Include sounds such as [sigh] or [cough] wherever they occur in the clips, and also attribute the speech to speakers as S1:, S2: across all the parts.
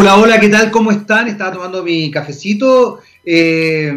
S1: Hola, hola, ¿qué tal? ¿Cómo están? Estaba tomando mi cafecito. Eh,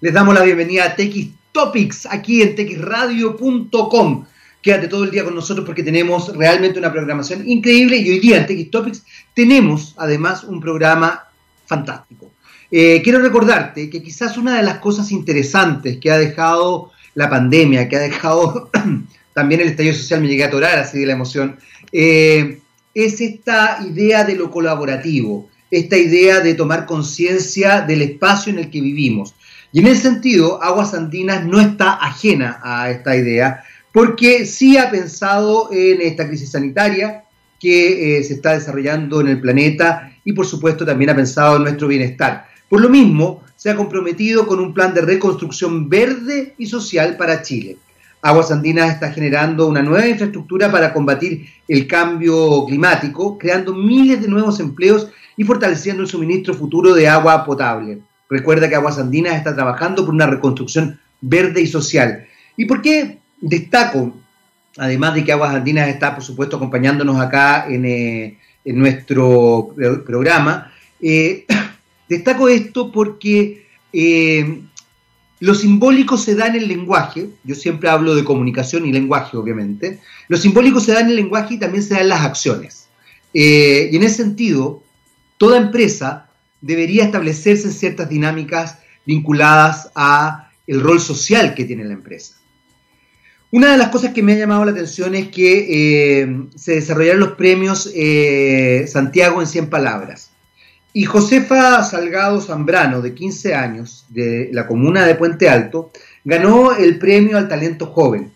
S1: les damos la bienvenida a TX Topics aquí en texradio.com. Quédate todo el día con nosotros porque tenemos realmente una programación increíble y hoy día en TX Topics tenemos además un programa fantástico. Eh, quiero recordarte que quizás una de las cosas interesantes que ha dejado la pandemia, que ha dejado [clears throat] también el estallido social, me llegué a atorar así de la emoción, eh, es esta idea de lo colaborativo, esta idea de tomar conciencia del espacio en el que vivimos. Y en ese sentido, Aguas Andinas no está ajena a esta idea, porque sí ha pensado en esta crisis sanitaria que eh, se está desarrollando en el planeta y por supuesto también ha pensado en nuestro bienestar. Por lo mismo, se ha comprometido con un plan de reconstrucción verde y social para Chile. Aguas Andinas está generando una nueva infraestructura para combatir el cambio climático, creando miles de nuevos empleos y fortaleciendo el suministro futuro de agua potable. Recuerda que Aguas Andinas está trabajando por una reconstrucción verde y social. ¿Y por qué destaco, además de que Aguas Andinas está, por supuesto, acompañándonos acá en, eh, nuestro programa? Eh, [coughs] destaco esto porque eh, lo simbólico se da en el lenguaje, yo siempre hablo de comunicación y lenguaje, obviamente. Lo simbólico se da en el lenguaje y también se da en las acciones. Eh, y en ese sentido, toda empresa debería establecerse en ciertas dinámicas vinculadas a el rol social que tiene la empresa. Una de las cosas que me ha llamado la atención es que eh, se desarrollaron los premios eh, Santiago en 100 palabras. Y Josefa Salgado Zambrano, de 15 años, de la comuna de Puente Alto, ganó el premio al talento joven.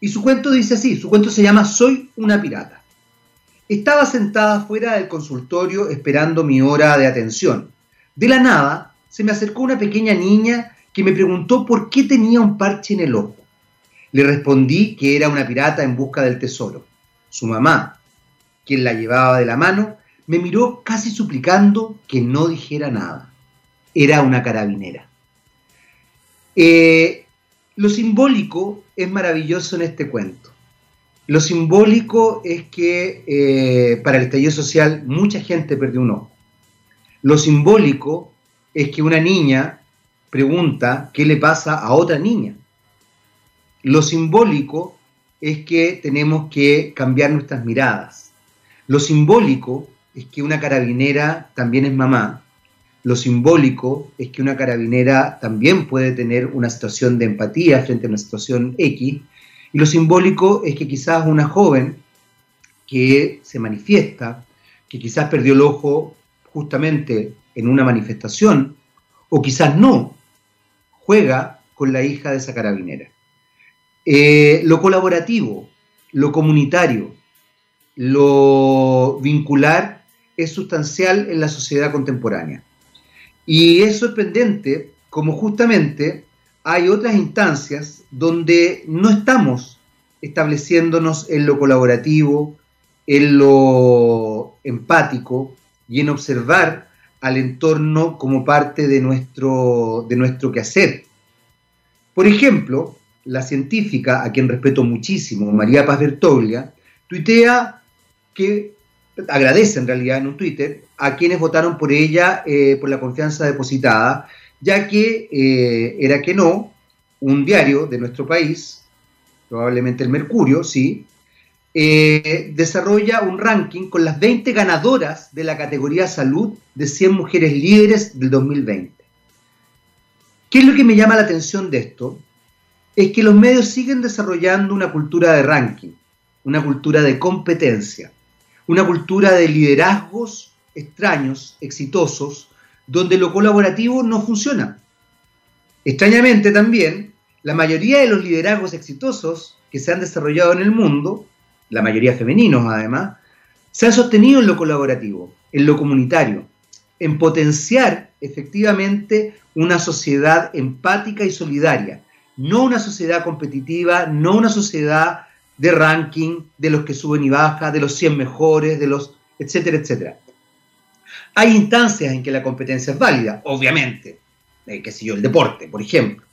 S1: Y su cuento dice así, su cuento se llama Soy una pirata. Estaba sentada fuera del consultorio esperando mi hora de atención. De la nada se me acercó una pequeña niña que me preguntó por qué tenía un parche en el ojo. Le respondí que era una pirata en busca del tesoro. Su mamá, quien la llevaba de la mano, me miró casi suplicando que no dijera nada. Era una carabinera. Eh, lo simbólico es maravilloso en este cuento. Lo simbólico es que eh, para el estallido social mucha gente perdió un ojo. Lo simbólico es que una niña pregunta qué le pasa a otra niña. Lo simbólico es que tenemos que cambiar nuestras miradas. Lo simbólico es que una carabinera también es mamá. Lo simbólico es que una carabinera también puede tener una situación de empatía frente a una situación X. Y lo simbólico es que quizás una joven que se manifiesta, que quizás perdió el ojo justamente en una manifestación, o quizás no, juega con la hija de esa carabinera. Eh, lo colaborativo, lo comunitario, lo vincular es sustancial en la sociedad contemporánea. Y es sorprendente como justamente hay otras instancias donde no estamos estableciéndonos en lo colaborativo, en lo empático y en observar al entorno como parte de nuestro, de nuestro quehacer. Por ejemplo, la científica, a quien respeto muchísimo, María Paz Bertoglia, tuitea que agradece en realidad en un Twitter a quienes votaron por ella eh, por la confianza depositada, ya que eh, era que no, un diario de nuestro país, probablemente el Mercurio, sí, eh, desarrolla un ranking con las 20 ganadoras de la categoría salud de 100 mujeres líderes del 2020. ¿Qué es lo que me llama la atención de esto? Es que los medios siguen desarrollando una cultura de ranking, una cultura de competencia una cultura de liderazgos extraños, exitosos, donde lo colaborativo no funciona. Extrañamente también, la mayoría de los liderazgos exitosos que se han desarrollado en el mundo, la mayoría femeninos además, se han sostenido en lo colaborativo, en lo comunitario, en potenciar efectivamente una sociedad empática y solidaria, no una sociedad competitiva, no una sociedad de ranking, de los que suben y bajan, de los 100 mejores, de los, etcétera, etcétera. Hay instancias en que la competencia es válida, obviamente, eh, que sé yo, el deporte, por ejemplo.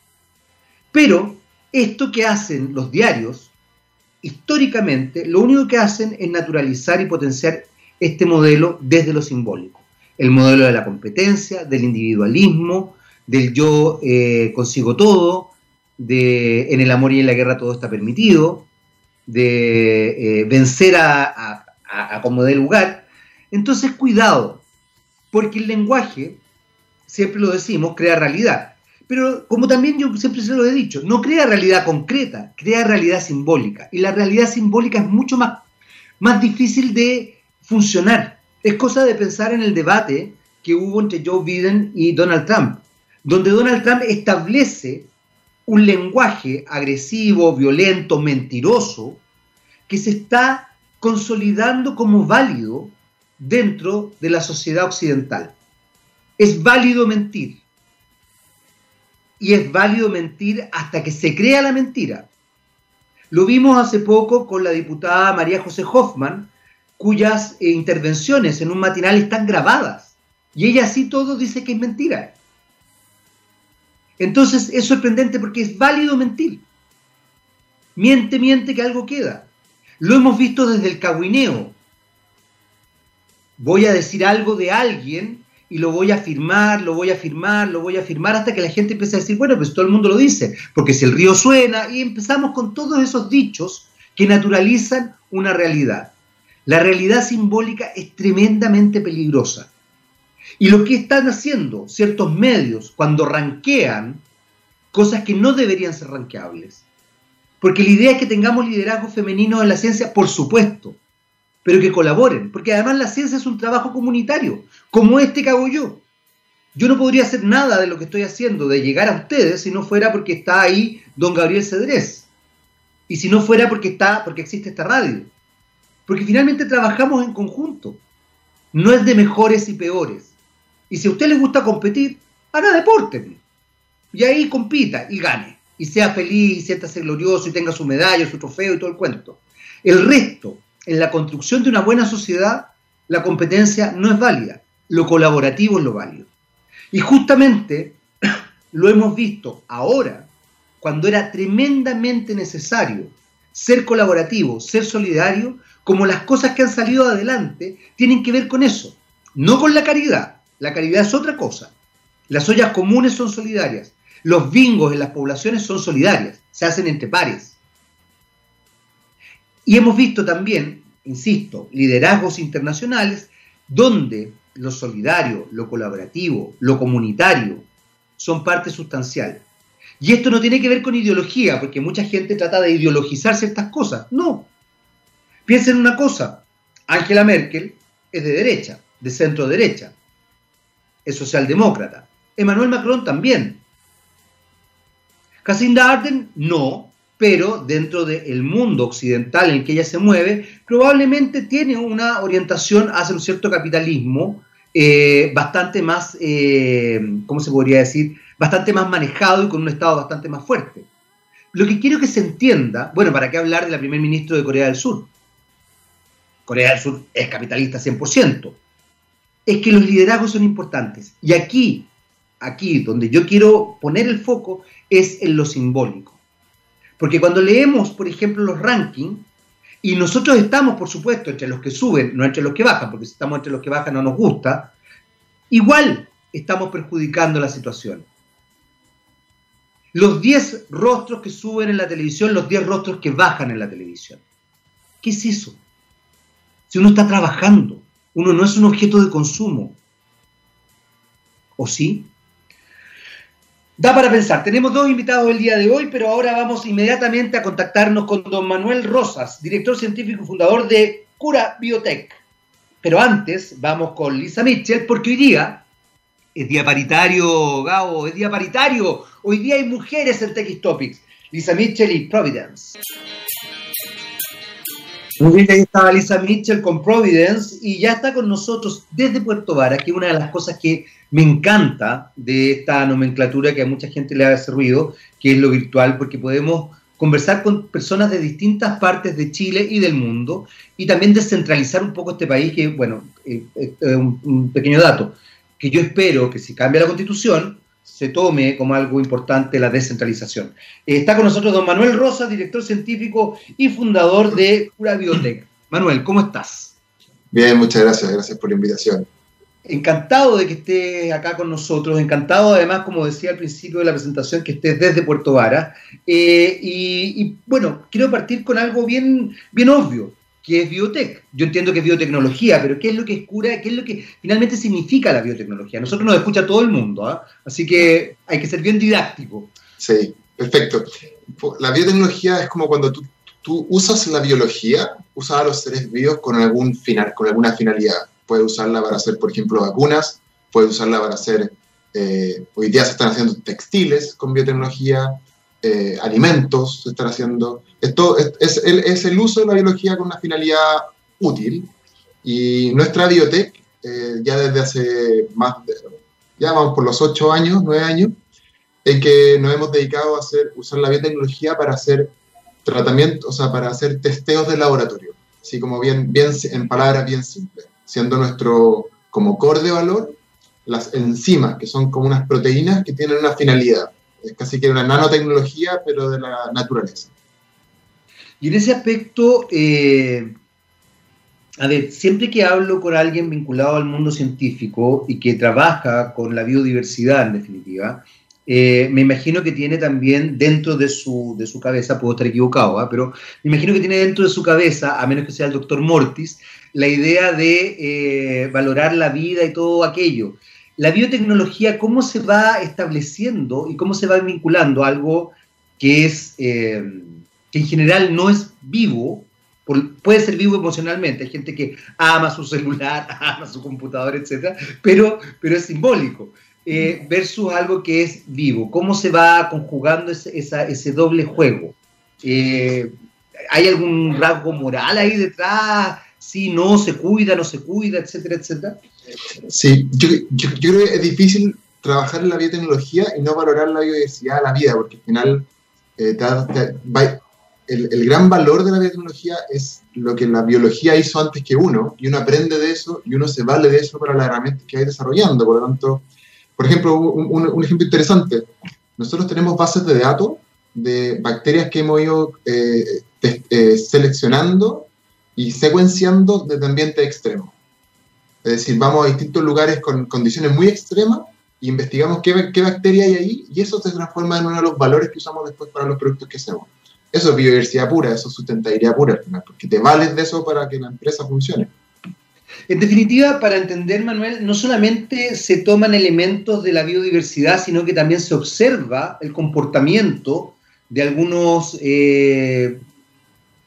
S1: Pero esto que hacen los diarios, históricamente, lo único que hacen es naturalizar y potenciar este modelo desde lo simbólico. el modelo de la competencia, del individualismo, del yo eh, consigo todo, de en el amor y en la guerra todo está permitido, de eh, vencer a, a como dé lugar. Entonces, cuidado, porque el lenguaje, siempre lo decimos, crea realidad. Pero como también yo siempre se lo he dicho, no crea realidad concreta, crea realidad simbólica. Y la realidad simbólica es mucho más, más difícil de funcionar. Es cosa de pensar en el debate que hubo entre Joe Biden y Donald Trump, donde Donald Trump establece un lenguaje agresivo, violento, mentiroso, que se está consolidando como válido dentro de la sociedad occidental. Es válido mentir y es válido mentir hasta que se crea la mentira. Lo vimos hace poco con la diputada María José Hoffman, cuyas eh, intervenciones en un matinal están grabadas. Y ella así todo dice que es mentira. Entonces es sorprendente porque es válido mentir. Miente, miente que algo queda. Lo hemos visto desde el caguineo. Voy a decir algo de alguien y lo voy a afirmar, lo voy a afirmar, lo voy a afirmar hasta que la gente empiece a decir, bueno, pues todo el mundo lo dice, porque si el río suena, y empezamos con todos esos dichos que naturalizan una realidad. La realidad simbólica es tremendamente peligrosa. Y lo que están haciendo ciertos medios cuando ranquean cosas que no deberían ser ranqueables. Porque la idea es que tengamos liderazgo femenino en la ciencia, por supuesto, pero que colaboren, porque además la ciencia es un trabajo comunitario, como este que hago yo. Yo no podría hacer nada de lo que estoy haciendo, de llegar a ustedes, si no fuera porque está ahí don Gabriel Cedrés, y si no fuera porque está, porque existe esta radio. Porque finalmente trabajamos en conjunto. No es de mejores y peores. Y si a usted le gusta competir, haga deporte. Y ahí compita y gane. Y sea feliz, y siéntase glorioso, y tenga su medalla, su trofeo y todo el cuento. El resto, en la construcción de una buena sociedad, la competencia no es válida, lo colaborativo es lo válido. Y justamente [clears throat] lo hemos visto ahora, cuando era tremendamente necesario ser colaborativo, ser solidario, como las cosas que han salido adelante tienen que ver con eso, no con la caridad. La caridad es otra cosa. Las ollas comunes son solidarias. Los bingos en las poblaciones son solidarias, se hacen entre pares. Y hemos visto también, insisto, liderazgos internacionales donde lo solidario, lo colaborativo, lo comunitario son parte sustancial. Y esto no tiene que ver con ideología, porque mucha gente trata de ideologizar ciertas cosas. No. Piensen una cosa, Angela Merkel es de derecha, de centro derecha, socialdemócrata. Emmanuel Macron también. Jacinda Arden no, pero dentro del mundo occidental en el que ella se mueve, probablemente tiene una orientación hacia un cierto capitalismo eh, bastante más, eh, ¿cómo se podría decir? Bastante más manejado y con un Estado bastante más fuerte. Lo que quiero que se entienda, bueno, ¿para qué hablar de la primer ministro de Corea del Sur? Corea del Sur es capitalista 100%. Es que los liderazgos son importantes. Y aquí, aquí, donde yo quiero poner el foco, es en lo simbólico. Porque cuando leemos, por ejemplo, los rankings, y nosotros estamos, por supuesto, entre los que suben, no entre los que bajan, porque si estamos entre los que bajan no nos gusta, igual estamos perjudicando la situación. Los 10 rostros que suben en la televisión, los 10 rostros que bajan en la televisión. ¿Qué es eso? Si uno está trabajando, uno no es un objeto de consumo. ¿O sí? Da para pensar. Tenemos dos invitados el día de hoy, pero ahora vamos inmediatamente a contactarnos con don Manuel Rosas, director científico y fundador de Cura Biotech. Pero antes vamos con Lisa Mitchell, porque hoy día es día paritario, Gabo, es día paritario. Hoy día hay mujeres en TX Topics. Lisa Mitchell y Providence. Muy bien, ahí estaba Lisa Mitchell con Providence y ya está con nosotros desde Puerto Vara, que es una de las cosas que me encanta de esta nomenclatura que a mucha gente le hace ruido, que es lo virtual, porque podemos conversar con personas de distintas partes de Chile y del mundo y también descentralizar un poco este país, que, bueno, eh, eh, un, un pequeño dato, que yo espero que si cambia la constitución, se tome como algo importante la descentralización. Está con nosotros don Manuel Rosa, director científico y fundador de Cura Biotech. Manuel, ¿cómo estás?
S2: Bien, muchas gracias, gracias por la invitación.
S1: encantado de que estés acá con nosotros, encantado además, como decía al principio de la presentación, que estés desde Puerto Vara. Eh, y, bueno, quiero partir con algo bien, bien obvio, que es biotech. Yo entiendo que es biotecnología, pero ¿qué es lo que es cura? ¿Qué es lo que finalmente significa la biotecnología? Nosotros nos escucha todo el mundo, ¿ah? así que hay que ser bien didáctico.
S2: Sí, perfecto. La biotecnología es como cuando tú, tú usas la biología, usas a los seres vivos con, algún final, con alguna finalidad puede usarla para hacer, por ejemplo, vacunas, puede usarla para hacer, eh, hoy día se están haciendo textiles con biotecnología, eh, alimentos se están haciendo. Esto es, el, uso de la biología con una finalidad útil. Y nuestra biotech, eh, ya desde hace más de, ya vamos por los ocho años, nueve años, en que nos hemos dedicado a hacer, usar la biotecnología para hacer tratamientos, o sea, para hacer testeos de laboratorio, así como bien, bien en palabras bien simples siendo nuestro como core de valor las enzimas, que son como unas proteínas que tienen una finalidad. Es casi que una nanotecnología, pero de la naturaleza.
S1: Y en ese aspecto, eh, a ver, siempre que hablo con alguien vinculado al mundo científico y que trabaja con la biodiversidad, en definitiva, eh, me imagino que tiene también dentro de su, de su cabeza, puedo estar equivocado, ¿ah? pero me imagino que tiene dentro de su cabeza, a menos que sea el doctor Mortis, la idea de eh, valorar la vida y todo aquello. La biotecnología, ¿cómo se va estableciendo y cómo se va vinculando algo que es, eh, que en general no es vivo, puede ser vivo emocionalmente, hay gente que ama su celular, [laughs] ama su computador, etc., pero, pero es simbólico. Eh, versus algo que es vivo. ¿Cómo se va conjugando ese, ese doble juego? Eh, ¿Hay algún rasgo moral ahí detrás? Sí, no, se cuida, no se cuida, etcétera, etcétera.
S2: Sí, yo, yo, creo que es difícil trabajar en la biotecnología y no valorar la biodiversidad la vida, porque al final eh, el, el, gran valor de la biotecnología es lo que la biología hizo antes que uno, y uno aprende de eso y uno se vale de eso para las herramientas que hay desarrollando. Por lo tanto, por ejemplo, un, ejemplo interesante. Nosotros tenemos bases de datos de bacterias que hemos ido eh, eh, seleccionando y secuenciando desde ambientes extremos. Es decir, vamos a distintos lugares con condiciones muy extremas e investigamos qué, qué bacteria hay ahí y eso se transforma en uno de los valores que usamos después para los productos que hacemos. Eso es biodiversidad pura, eso es sustentabilidad pura al final, porque te vales de eso para que la empresa funcione.
S1: En definitiva, para entender, Manuel, no solamente se toman elementos de la biodiversidad, sino que también se observa el comportamiento de algunos, eh,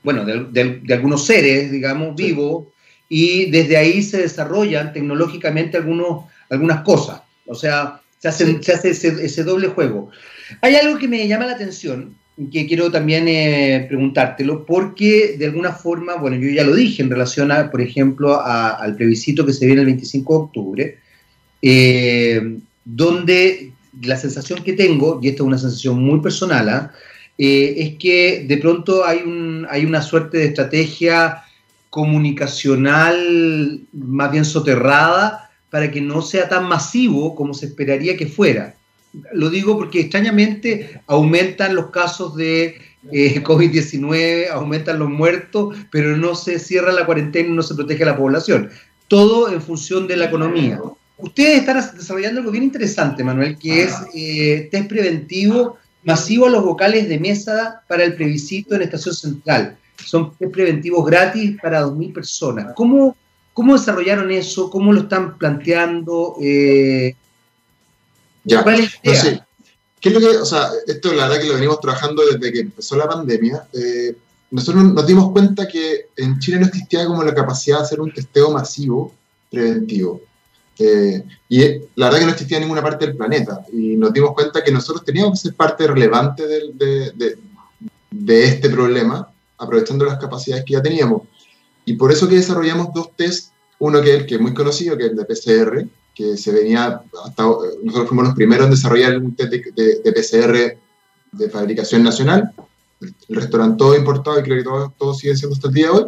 S1: bueno, de, algunos seres, digamos, vivos, y desde ahí se desarrollan tecnológicamente algunos, algunas cosas. O sea, se hace, ese doble juego. Hay algo que me llama la atención, que quiero también eh, preguntártelo, porque de alguna forma, bueno, yo ya lo dije en relación, a, por ejemplo, al plebiscito que se viene el 25 de octubre, eh, donde la sensación que tengo, y esta es una sensación muy personal, ¿ah? eh, es que de pronto hay, un, hay una suerte de estrategia comunicacional más bien soterrada para que no sea tan masivo como se esperaría que fuera. Lo digo porque extrañamente aumentan los casos de eh, [laughs] COVID-19, aumentan los muertos, pero no se cierra la cuarentena y no se protege a la población. Todo en función de la economía. Ustedes están desarrollando algo bien interesante, Manuel, que es eh, test preventivo masivo a los vocales de mesa para el plebiscito en Estación Central. Son preventivos gratis para 2.000 personas. ¿Cómo, ¿Cómo desarrollaron eso? ¿Cómo lo están planteando? Eh,
S2: ya. ¿Cuál es ¿Qué es lo que, o sea, esto la verdad que lo venimos trabajando desde que empezó la pandemia. Eh, nosotros nos dimos cuenta que en Chile no existía como la capacidad de hacer un testeo masivo preventivo. Eh, y la verdad que no existía en ninguna parte del planeta. Y nos dimos cuenta que nosotros teníamos que ser parte relevante de, de, de, de este problema, aprovechando las capacidades que ya teníamos. Y por eso que desarrollamos dos tests, uno que es el que es muy conocido, que es el de PCR, que se venía, hasta, nosotros fuimos los primeros en desarrollar un test de, PCR de fabricación nacional, el restaurante todo importado y creo que todo, todo sigue siendo hasta el día de hoy.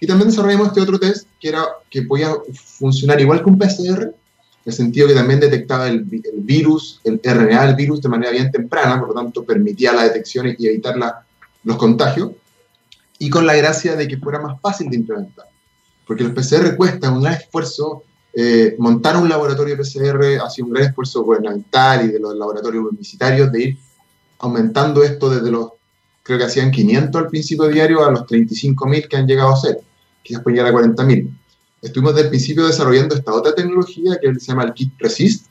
S2: Y también desarrollamos este otro test que, era, que podía funcionar igual que un PCR, en el sentido que también detectaba el, el, virus, el RNA del virus de manera bien temprana, por lo tanto permitía la detección y evitar la, los contagios, y con la gracia de que fuera más fácil de implementar. Porque el PCR cuesta un gran esfuerzo eh, montar un laboratorio PCR ha sido un gran esfuerzo gubernamental y de los laboratorios publicitarios de ir aumentando esto desde los, creo que hacían 500 al principio diario a los 35.000 que han llegado a ser, quizás pueden llegar a 40.000. Estuvimos desde el principio desarrollando esta otra tecnología que se llama el Kit Resist,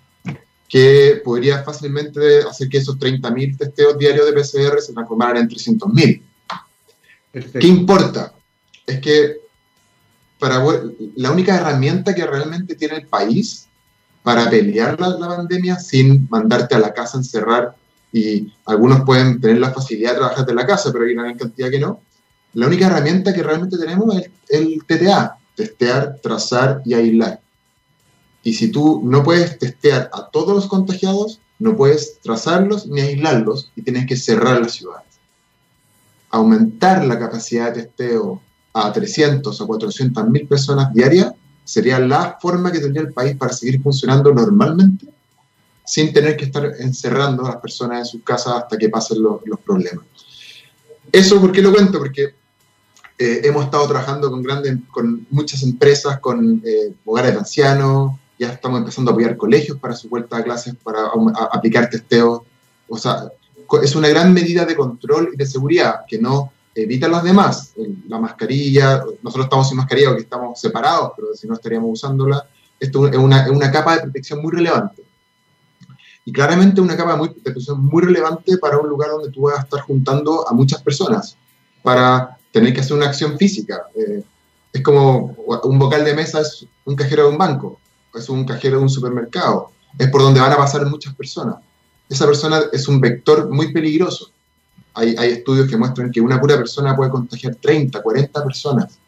S2: que podría fácilmente hacer que esos 30.000 testeos diarios de PCR se transformaran en 300.000. ¿Qué importa? Es que para, la única herramienta que realmente tiene el país para pelear la, pandemia sin mandarte a la casa encerrar, y algunos pueden tener la facilidad de trabajar de la casa, pero hay una gran cantidad que no, la única herramienta que realmente tenemos es el TTA, testear, trazar y aislar. Y si tú no puedes testear a todos los contagiados, no puedes trazarlos ni aislarlos y tienes que cerrar las ciudades. Aumentar la capacidad de testeo a 300 o 400 mil personas diarias sería la forma que tendría el país para seguir funcionando normalmente sin tener que estar encerrando a las personas en sus casas hasta que pasen los, problemas. Eso, ¿por qué lo cuento? Porque eh, hemos estado trabajando con, grandes, con muchas empresas, con eh, hogares de ancianos, ya estamos empezando a apoyar colegios para su vuelta a clases, para aplicar testeos. O sea, es una gran medida de control y de seguridad que no evita a las demás. La mascarilla, nosotros estamos sin mascarilla porque estamos separados, pero si no estaríamos usándola. Esto es una, es una capa de protección muy relevante. Y claramente una capa muy, de protección muy relevante para un lugar donde tú vas a estar juntando a muchas personas para tener que hacer una acción física. Eh, es como un vocal de mesa es un cajero de un banco es un cajero de un supermercado, es por donde van a pasar muchas personas. Esa persona es un vector muy peligroso. Hay, hay estudios que muestran que una pura persona puede contagiar 30, 40 personas.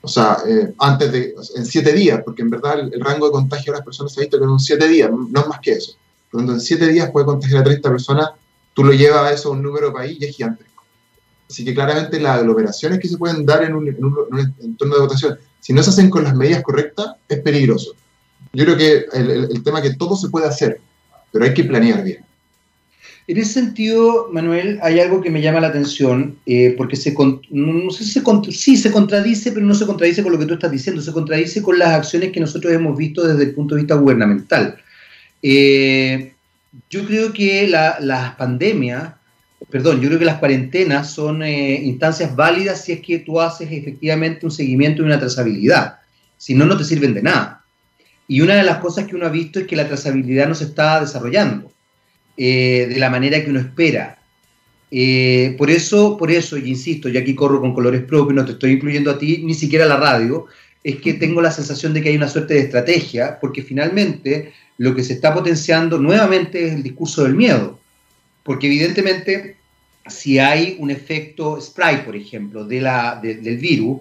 S2: O sea, eh, antes de, en 7 días, porque en verdad el, rango de contagio de las personas se ha visto que en 7 días, no es más que eso. Cuando en 7 días puede contagiar a 30 personas, tú lo llevas a eso a un número país y es gigantesco. Así que claramente las aglomeraciones que se pueden dar en un, en un entorno de votación, si no se hacen con las medidas correctas, es peligroso. Yo creo que el, tema que todo se puede hacer, pero hay que planear bien.
S1: En ese sentido, Manuel, hay algo que me llama la atención, eh, porque se, no sé si sí, se contradice, pero no se contradice con lo que tú estás diciendo, se contradice con las acciones que nosotros hemos visto desde el punto de vista gubernamental. Eh, yo creo que las pandemias, perdón, yo creo que las cuarentenas son eh, instancias válidas si es que tú haces efectivamente un seguimiento y una trazabilidad. Si no, no te sirven de nada. Y una de las cosas que uno ha visto es que la trazabilidad no se está desarrollando eh, de la manera que uno espera. Eh, por eso, por eso, y insisto, y aquí corro con colores propios, no te estoy incluyendo a ti, ni siquiera a la radio, es que tengo la sensación de que hay una suerte de estrategia, porque finalmente lo que se está potenciando nuevamente es el discurso del miedo. Porque evidentemente, si hay un efecto spray, por ejemplo, del virus,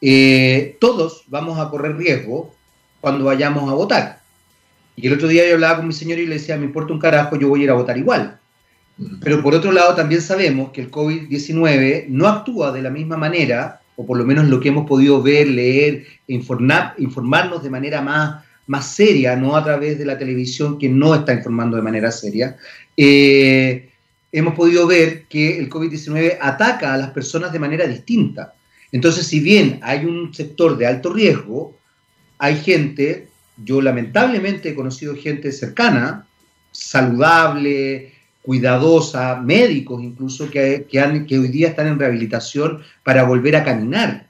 S1: eh, todos vamos a correr riesgo cuando vayamos a votar. Y el otro día yo hablaba con mi señor y le decía, me importa un carajo, yo voy a ir a votar igual. Pero por otro lado también sabemos que el COVID-19 no actúa de la misma manera, o por lo menos lo que hemos podido ver, leer, informar, informarnos de manera más, más seria, no a través de la televisión que no está informando de manera seria. Eh, hemos podido ver que el COVID-19 ataca a las personas de manera distinta. Entonces, si bien hay un sector de alto riesgo, hay gente, yo lamentablemente he conocido gente cercana, saludable, cuidadosa, médicos incluso, que, que, hoy día están en rehabilitación para volver a caminar.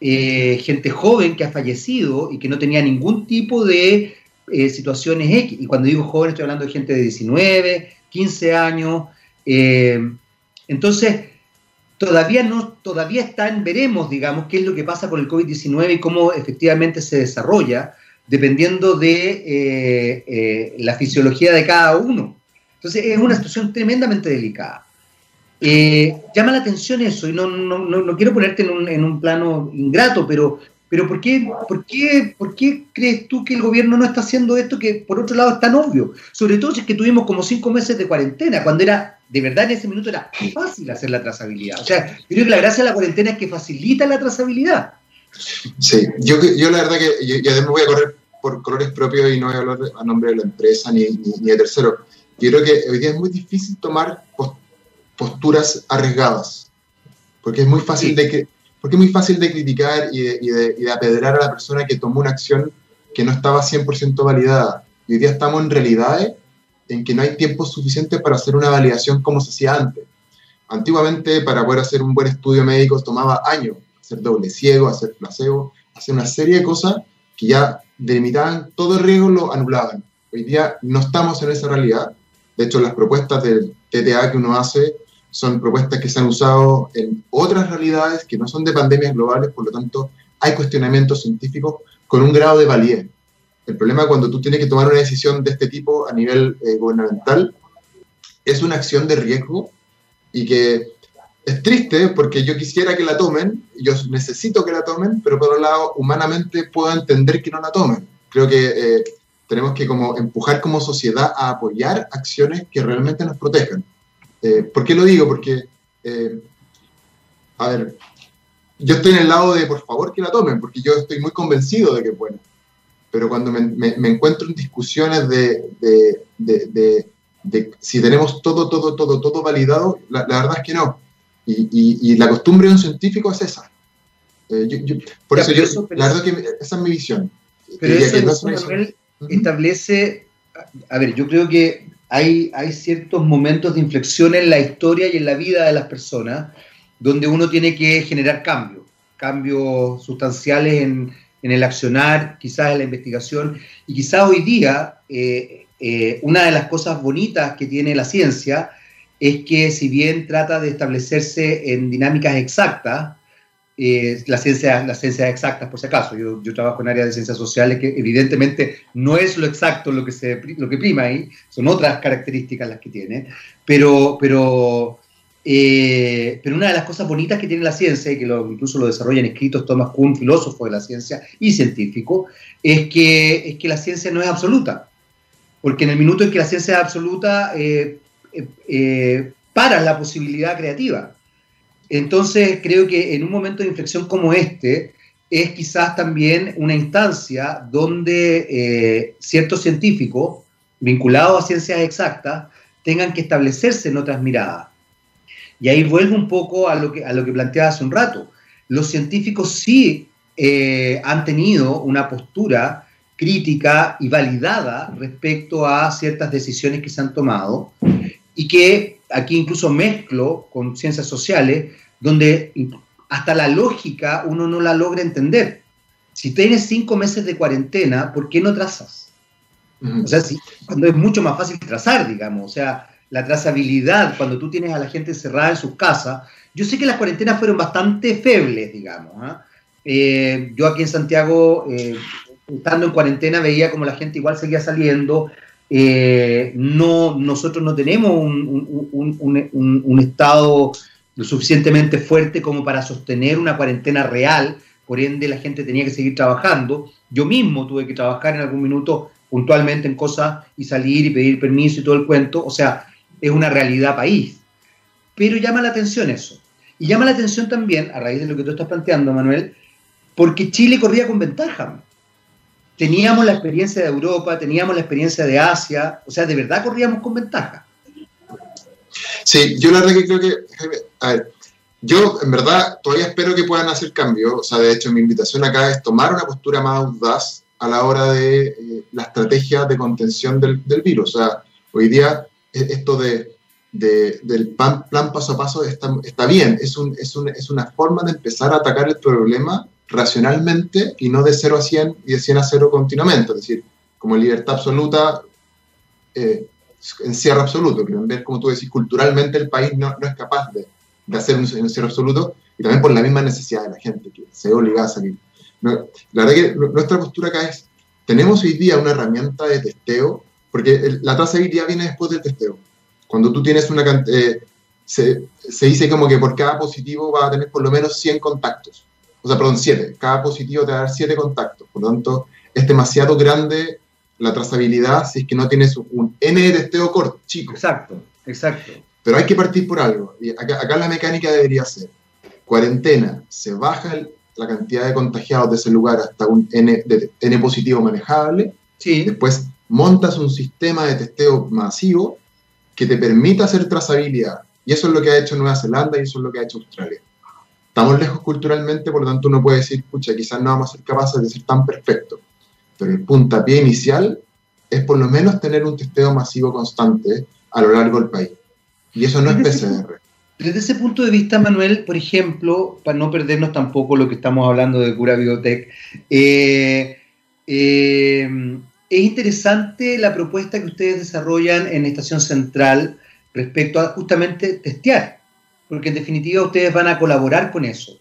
S1: Eh, gente joven que ha fallecido y que no tenía ningún tipo de eh, situaciones X. Y cuando digo joven estoy hablando de gente de 19, 15 años. Eh, entonces, todavía no, todavía están, veremos, digamos, qué es lo que pasa con el COVID-19 y cómo efectivamente se desarrolla, dependiendo de eh, eh, la fisiología de cada uno. Entonces es una situación tremendamente delicada. Eh, llama la atención eso, y no, no, no, quiero ponerte en un, en un, plano ingrato, pero, pero ¿por, qué, por, qué, ¿por qué crees tú que el gobierno no está haciendo esto que por otro lado es tan obvio? Sobre todo si es que tuvimos como cinco meses de cuarentena, cuando era de verdad en ese minuto era fácil hacer la trazabilidad. O sea, yo creo que la gracia de la cuarentena es que facilita la trazabilidad.
S2: Sí, yo, yo la verdad que, yo, además voy a correr por colores propios y no voy a hablar a nombre de la empresa ni, ni, de tercero. Yo creo que hoy día es muy difícil tomar posturas arriesgadas, porque es muy fácil, de, que, porque es muy fácil de criticar y de, y, de, y de apedrear a la persona que tomó una acción que no estaba 100% validada. Y hoy día estamos en realidades en que no hay tiempo suficiente para hacer una validación como se hacía antes. Antiguamente, para poder hacer un buen estudio médico, tomaba años hacer doble ciego, hacer placebo, hacer una serie de cosas que ya delimitaban todo el riesgo, lo anulaban. Hoy día no estamos en esa realidad. De hecho, las propuestas del TTA que uno hace son propuestas que se han usado en otras realidades que no son de pandemias globales, por lo tanto, hay cuestionamientos científicos con un grado de validez. El problema cuando tú tienes que tomar una decisión de este tipo a nivel eh, gubernamental es una acción de riesgo y que es triste porque yo quisiera que la tomen, yo necesito que la tomen, pero por otro lado, humanamente puedo entender que no la tomen. Creo que eh, tenemos que como empujar como sociedad a apoyar acciones que realmente nos protejan. Eh, ¿Por qué lo digo? Porque, eh, a ver, yo estoy en el lado de por favor que la tomen, porque yo estoy muy convencido de que es bueno. Pero cuando me, me, encuentro en discusiones de, de, de, de, si tenemos todo, todo, todo, todo validado, la, la verdad es que no y, la costumbre de un científico es esa. Eh, por eso, yo, la verdad que esa es mi visión.
S1: Pero eso, establece, a ver, yo creo que hay, ciertos momentos de inflexión en la historia y en la vida de las personas donde uno tiene que generar cambios, cambios sustanciales en, en el accionar, quizás en la investigación, y quizás hoy día eh, eh, una de las cosas bonitas que tiene la ciencia es que si bien trata de establecerse en dinámicas exactas, eh, las ciencias la ciencia exactas, por si acaso, yo, yo, trabajo en áreas de ciencias sociales que evidentemente no es lo exacto lo que, se, lo que prima ahí, son otras características las que tiene, pero, pero, eh, pero una de las cosas bonitas que tiene la ciencia, y que lo, incluso lo desarrolla en escritos Thomas Kuhn, filósofo de la ciencia y científico, es que, es que la ciencia no es absoluta, porque en el minuto en que la ciencia es absoluta, eh, eh, eh, para la posibilidad creativa. Entonces, creo que en un momento de inflexión como este, es quizás también una instancia donde eh, ciertos científicos vinculados a ciencias exactas tengan que establecerse en otras miradas. Y ahí vuelvo un poco a lo que, a lo que planteaba hace un rato. Los científicos sí han tenido una postura crítica y validada respecto a ciertas decisiones que se han tomado y que aquí incluso mezclo con ciencias sociales, donde hasta la lógica uno no la logra entender. Si tienes cinco meses de cuarentena, ¿por qué no trazas? O sea, cuando es mucho más fácil trazar, digamos, o sea, la trazabilidad, cuando tú tienes a la gente encerrada en sus casas, yo sé que las cuarentenas fueron bastante febles, digamos. ¿ah? Eh, yo aquí en Santiago, eh, estando en cuarentena, veía como la gente igual seguía saliendo, eh, no, nosotros no tenemos un, estado lo suficientemente fuerte como para sostener una cuarentena real, por ende la gente tenía que seguir trabajando. Yo mismo tuve que trabajar en algún minuto puntualmente en cosas y salir y pedir permiso y todo el cuento, o sea, es una realidad país. Pero llama la atención eso. Y llama la atención también, a raíz de lo que tú estás planteando, Manuel, porque Chile corría con ventaja teníamos la experiencia de Europa, teníamos la experiencia de Asia, o sea, de verdad corríamos con ventaja.
S2: Sí, yo la verdad que creo que, a ver, yo en verdad todavía espero que puedan hacer cambios, o sea, de hecho mi invitación acá es tomar una postura más audaz a la hora de eh, la estrategia de contención del, virus, o sea, hoy día eh, esto de, del plan, paso a paso está, está bien, es, un, es, un, es una forma de empezar a atacar el problema racionalmente y no de 0 a 100 y de 100 a 0 continuamente. Es decir, como libertad absoluta, eh, encierro absoluto. Que ver, como tú decís, culturalmente el país no, no es capaz de, de hacer un encierro absoluto y también por la misma necesidad de la gente que se ve obligada a salir. la verdad que nuestra postura acá es, tenemos hoy día una herramienta de testeo, porque la trazabilidad viene después del testeo. Cuando tú tienes una cantidad, eh, se, se, dice como que por cada positivo va a tener por lo menos 100 contactos o sea, perdón, siete. Cada positivo te va a dar siete contactos. Por lo tanto, es demasiado grande la trazabilidad si es que no tienes un N de testeo corto, chico.
S1: Exacto, exacto.
S2: Pero hay que partir por algo. Y acá, acá la mecánica debería ser cuarentena, se baja la cantidad de contagiados de ese lugar hasta un N, de, N positivo manejable.
S1: Sí.
S2: Después montas un sistema de testeo masivo que te permita hacer trazabilidad. Y eso es lo que ha hecho Nueva Zelanda y eso es lo que ha hecho Australia estamos lejos culturalmente, por lo tanto uno puede decir, pucha, quizás no vamos a ser capaces de ser tan perfectos. pero el puntapié inicial es por lo menos tener un testeo masivo constante a lo largo del país. Y eso no es PCR.
S1: Desde ese punto de vista, Manuel, por ejemplo, para no perdernos tampoco lo que estamos hablando de Cura Biotech, eh, eh, es interesante la propuesta que ustedes desarrollan en Estación Central respecto a justamente testear, porque en definitiva ustedes van a colaborar con eso.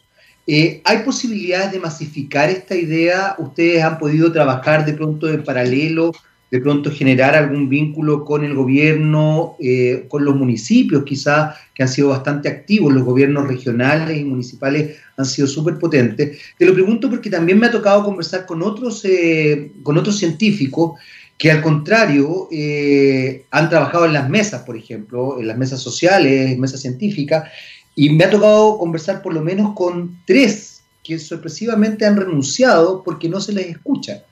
S1: Eh, ¿Hay posibilidades de masificar esta idea? ¿Ustedes han podido trabajar de pronto en paralelo de pronto generar algún vínculo con el gobierno, eh, con los municipios quizás, que han sido bastante activos, los gobiernos regionales y municipales han sido súper potentes. Te lo pregunto porque también me ha tocado conversar con otros, eh, con otros científicos que al contrario eh, han trabajado en las mesas, por ejemplo, en las mesas sociales, mesas científicas, y me ha tocado conversar por lo menos con tres que sorpresivamente han renunciado porque no se les escucha.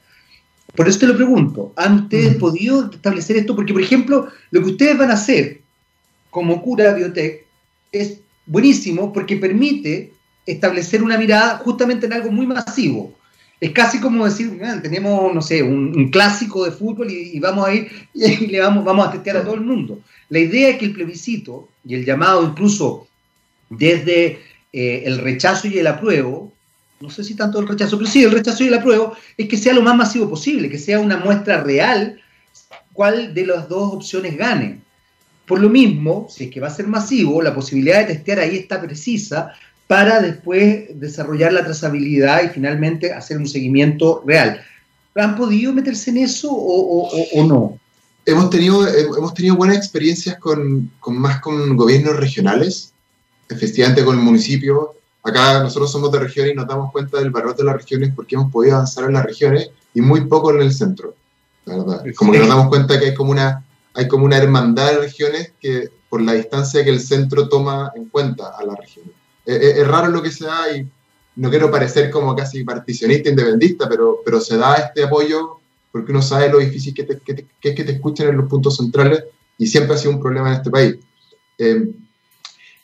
S1: Por eso te lo pregunto, ¿han ustedes podido establecer esto? Porque, por ejemplo, lo que ustedes van a hacer como cura biotech es buenísimo porque permite establecer una mirada justamente en algo muy masivo. Es casi como decir, tenemos, no sé, un, clásico de fútbol y, vamos a ir [laughs] y le vamos, vamos a testear a todo el mundo. La idea es que el plebiscito y el llamado incluso desde eh, el rechazo y el apruebo, no sé si tanto el rechazo, pero sí, el rechazo y el apruebo, es que sea lo más masivo posible, que sea una muestra real cuál de las dos opciones gane. Por lo mismo, si es que va a ser masivo, la posibilidad de testear ahí está precisa para después desarrollar la trazabilidad y finalmente hacer un seguimiento real. ¿Han podido meterse en eso o, no?
S2: Hemos tenido, hemos tenido buenas experiencias con, con, más con gobiernos regionales, efectivamente con el municipio, Acá nosotros somos de regiones y nos damos cuenta del valor de las regiones porque hemos podido avanzar en las regiones y muy poco en el centro. verdad. Como que nos damos cuenta que hay como una, hay como una hermandad de regiones que por la distancia que el centro toma en cuenta a las regiones. Es, raro lo que se da y no quiero parecer como casi particionista, independista, pero, pero se da este apoyo porque uno sabe lo difícil que, es que te escuchen en los puntos centrales y siempre ha sido un problema en este país. Eh,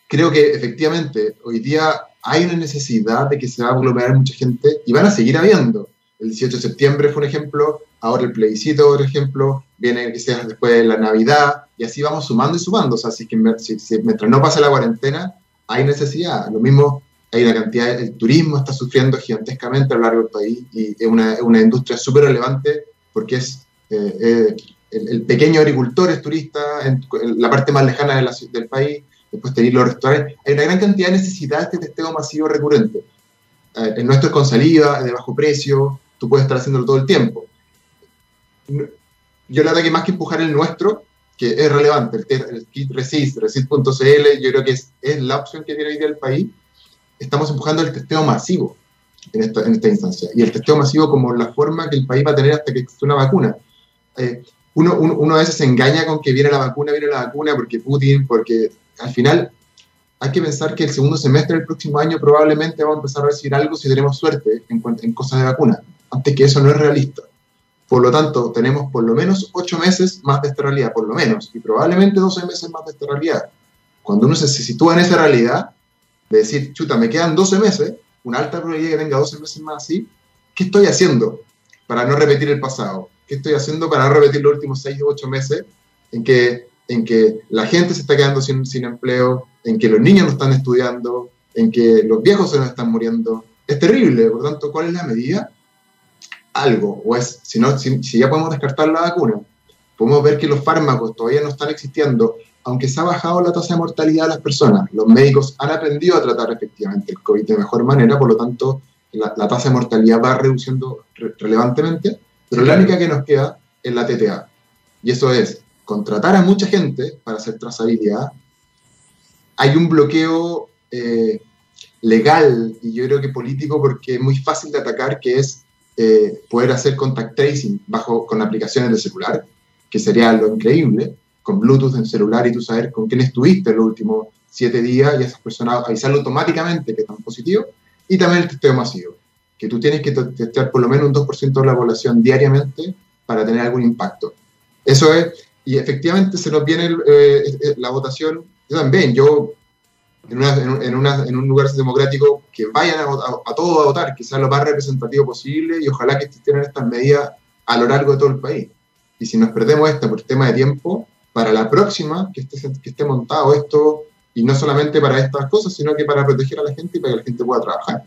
S2: creo que efectivamente hoy día hay una necesidad de que se va a aglomerar mucha gente y van a seguir habiendo. El 18 de septiembre fue un ejemplo, ahora el plebiscito otro ejemplo, viene quizás después de la Navidad y así vamos sumando y sumando. O sea, así que mientras no pase la cuarentena, hay necesidad. Lo mismo, hay una cantidad, el turismo está sufriendo gigantescamente a lo largo del país y es una, una industria súper relevante porque es eh, eh, el, pequeño agricultor es turista en, la parte más lejana del país, después tener los restaurantes. Hay una gran cantidad de necesidades de testeo masivo recurrente. Eh, el nuestro es con saliva, de bajo precio, tú puedes estar haciéndolo todo el tiempo. Yo la verdad que más que empujar el nuestro, que es relevante, el, kit Resist, resist.cl, yo creo que es, es, la opción que tiene hoy día el país, estamos empujando el testeo masivo en esta, en esta instancia. Y el testeo masivo como la forma que el país va a tener hasta que exista una vacuna. Eh, uno, uno, uno, a veces se engaña con que viene la vacuna, viene la vacuna porque Putin, porque al final hay que pensar que el segundo semestre del próximo año probablemente vamos a empezar a recibir algo si tenemos suerte en, en cosas de vacuna. Antes que eso no es realista. Por lo tanto, tenemos por lo menos ocho meses más de esta realidad, por lo menos, y probablemente 12 meses más de esta realidad. Cuando uno se sitúa en esa realidad, de decir, chuta, me quedan 12 meses, una alta probabilidad que tenga 12 meses más así, ¿qué estoy haciendo para no repetir el pasado? ¿Qué estoy haciendo para no repetir los últimos 6 o 8 meses en que en que la gente se está quedando sin, sin empleo, en que los niños no están estudiando, en que los viejos se nos están muriendo. Es terrible, por tanto, ¿cuál es la medida? Algo, o es, si, no, si, ya podemos descartar la vacuna, podemos ver que los fármacos todavía no están existiendo, aunque se ha bajado la tasa de mortalidad de las personas. Los médicos han aprendido a tratar efectivamente el COVID de mejor manera, por lo tanto, la, la tasa de mortalidad va reduciendo relevantemente, pero la única que nos queda es la TTA. Y eso es contratar a mucha gente para hacer trazabilidad, hay un bloqueo eh, legal y yo creo que político porque es muy fácil de atacar, que es eh, poder hacer contact tracing bajo, con aplicaciones de celular, que sería lo increíble, con Bluetooth en celular y tú saber con quién estuviste los últimos siete días y a esas personas avisarlo automáticamente que están positivos, y también el testeo masivo, que tú tienes que testear por lo menos un 2% de la población diariamente para tener algún impacto. Eso es, y efectivamente se nos viene eh, eh, la votación, yo también, yo en, en, una, en, un lugar democrático que vayan a, a, todos a votar, que sea lo más representativo posible y ojalá que existieran estas medidas a lo largo de todo el país. Y si nos perdemos esta por tema de tiempo, para la próxima que esté, que esté montado esto, y no solamente para estas cosas, sino que para proteger a la gente y para que la gente pueda trabajar.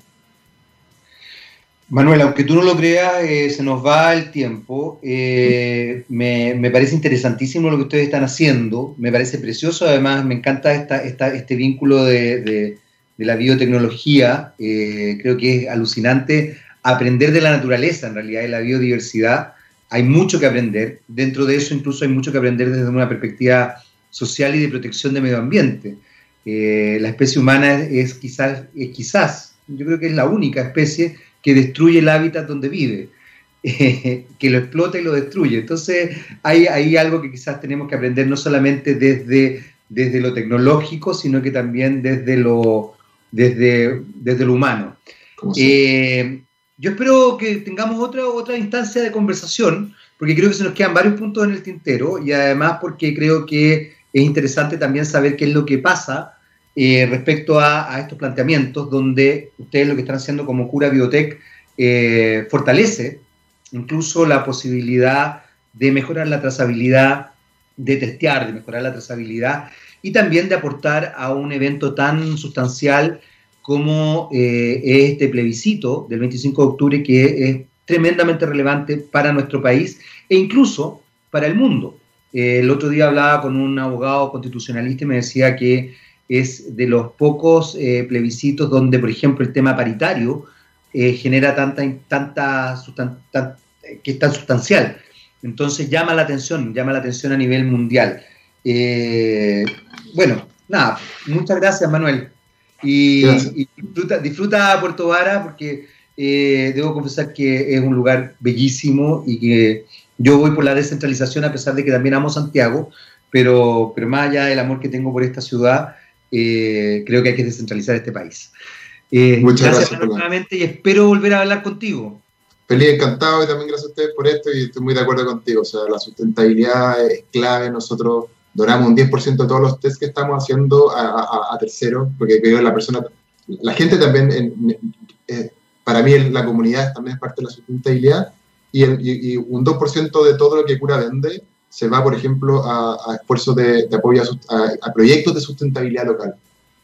S1: Manuel, aunque tú no lo creas, eh, se nos va el tiempo. Eh, me, parece interesantísimo lo que ustedes están haciendo, me parece precioso, además me encanta esta, este vínculo de, la biotecnología, eh, creo que es alucinante aprender de la naturaleza, en realidad, de la biodiversidad. Hay mucho que aprender, dentro de eso incluso hay mucho que aprender desde una perspectiva social y de protección del medio ambiente. la especie humana es quizás, es quizás, yo creo que es la única especie que destruye el hábitat donde vive, [laughs] que lo explota y lo destruye. Entonces hay, hay, algo que quizás tenemos que aprender no solamente desde, desde lo tecnológico, sino que también desde lo, desde, desde lo humano. Eh, yo espero que tengamos otra, otra instancia de conversación, porque creo que se nos quedan varios puntos en el tintero y además porque creo que es interesante también saber qué es lo que pasa eh, respecto a, estos planteamientos, donde ustedes lo que están haciendo como Cura Biotech eh, fortalece incluso la posibilidad de mejorar la trazabilidad, de testear, de mejorar la trazabilidad y también de aportar a un evento tan sustancial como eh, este plebiscito del 25 de octubre que es tremendamente relevante para nuestro país e incluso para el mundo. el otro día hablaba con un abogado constitucionalista y me decía que es de los pocos eh, plebiscitos donde, por ejemplo, el tema paritario eh, genera tanta, tanta que es tan sustancial. Entonces llama la atención, llama la atención a nivel mundial. Eh, bueno, nada, muchas gracias Manuel. Y, disfruta, disfruta, Puerto Vara porque debo confesar que es un lugar bellísimo y que yo voy por la descentralización a pesar de que también amo Santiago, pero, pero más allá del amor que tengo por esta ciudad, eh, creo que hay que descentralizar este país. Eh, Muchas gracias, nuevamente y espero volver a hablar contigo.
S2: Feliz, encantado y también gracias a ustedes por esto y estoy muy de acuerdo contigo. O sea, la sustentabilidad es clave. Nosotros donamos un 10% de todos los test que estamos haciendo a, terceros, porque creo que la persona, la gente también, eh, para mí la comunidad también es parte de la sustentabilidad y, y un 2% de todo lo que Cura vende se va, por ejemplo, a, esfuerzos de, apoyo a, proyectos de sustentabilidad local.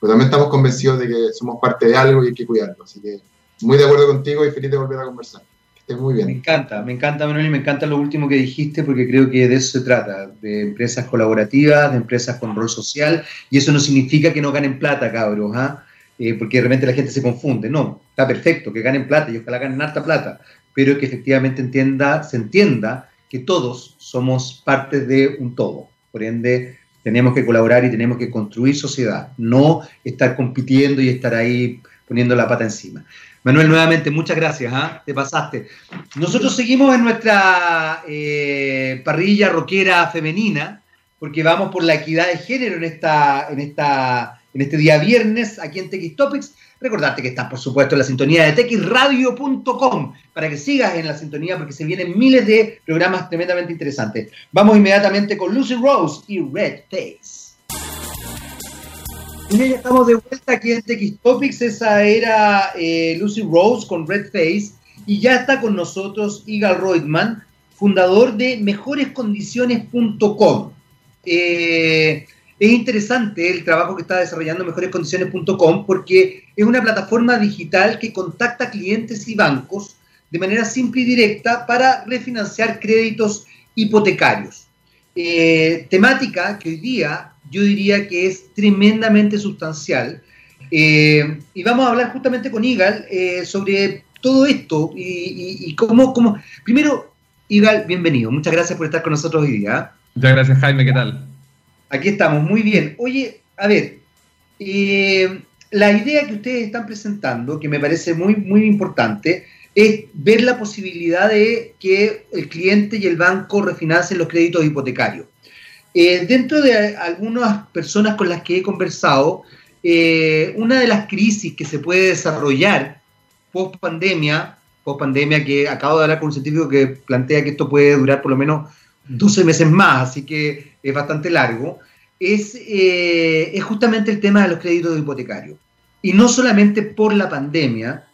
S2: Pero también estamos convencidos de que somos parte de algo y hay que cuidarlo. Así que muy de acuerdo contigo y feliz de volver a conversar. Que estés muy bien.
S1: Me encanta, me encanta, Manuel, y me encanta lo último que dijiste porque creo que de eso se trata, de empresas colaborativas, de empresas con rol social, y eso no significa que no ganen plata, cabros, ¿ah? Eh, porque de repente la gente se confunde. No, está perfecto, que ganen plata y ojalá ganen harta plata, pero que efectivamente entienda, se entienda que todos somos parte de un todo. Por ende, tenemos que colaborar y tenemos que construir sociedad, no estar compitiendo y estar ahí poniendo la pata encima. Manuel, nuevamente, muchas gracias, ¿ah? te pasaste. Nosotros seguimos en nuestra eh, parrilla rockera femenina, porque vamos por la equidad de género en, esta, en, esta, en este día viernes aquí en TX Topics. Recordarte que estás, por supuesto, en la sintonía de texradio.com para que sigas en la sintonía porque se vienen miles de programas tremendamente interesantes. Vamos inmediatamente con Lucy Rose y Red Face. Y ya estamos de vuelta aquí en TX Topics. Esa era eh, Lucy Rose con Red Face. Y ya está con nosotros Igal Reutemann, fundador de mejorescondiciones.com. es interesante el trabajo que está desarrollando mejorescondiciones.com porque es una plataforma digital que contacta clientes y bancos de manera simple y directa para refinanciar créditos hipotecarios. Eh, temática que hoy día yo diría que es tremendamente sustancial. Eh, y vamos a hablar justamente con Igal eh, sobre todo esto y, cómo, cómo... Primero, Igal, bienvenido. Muchas gracias por estar con nosotros hoy día.
S3: Muchas gracias, Jaime. ¿Qué tal?
S1: Aquí estamos, muy bien. Oye, a ver, eh, la idea que ustedes están presentando, que me parece muy, muy importante, es ver la posibilidad de que el cliente y el banco refinancien los créditos hipotecarios. Eh, dentro de algunas personas con las que he conversado, eh, una de las crisis que se puede desarrollar post pandemia, post pandemia que acabo de hablar con un científico que plantea que esto puede durar por lo menos 12 meses más, así que es bastante largo, es, eh, es justamente el tema de los créditos hipotecarios. Y no solamente por la pandemia,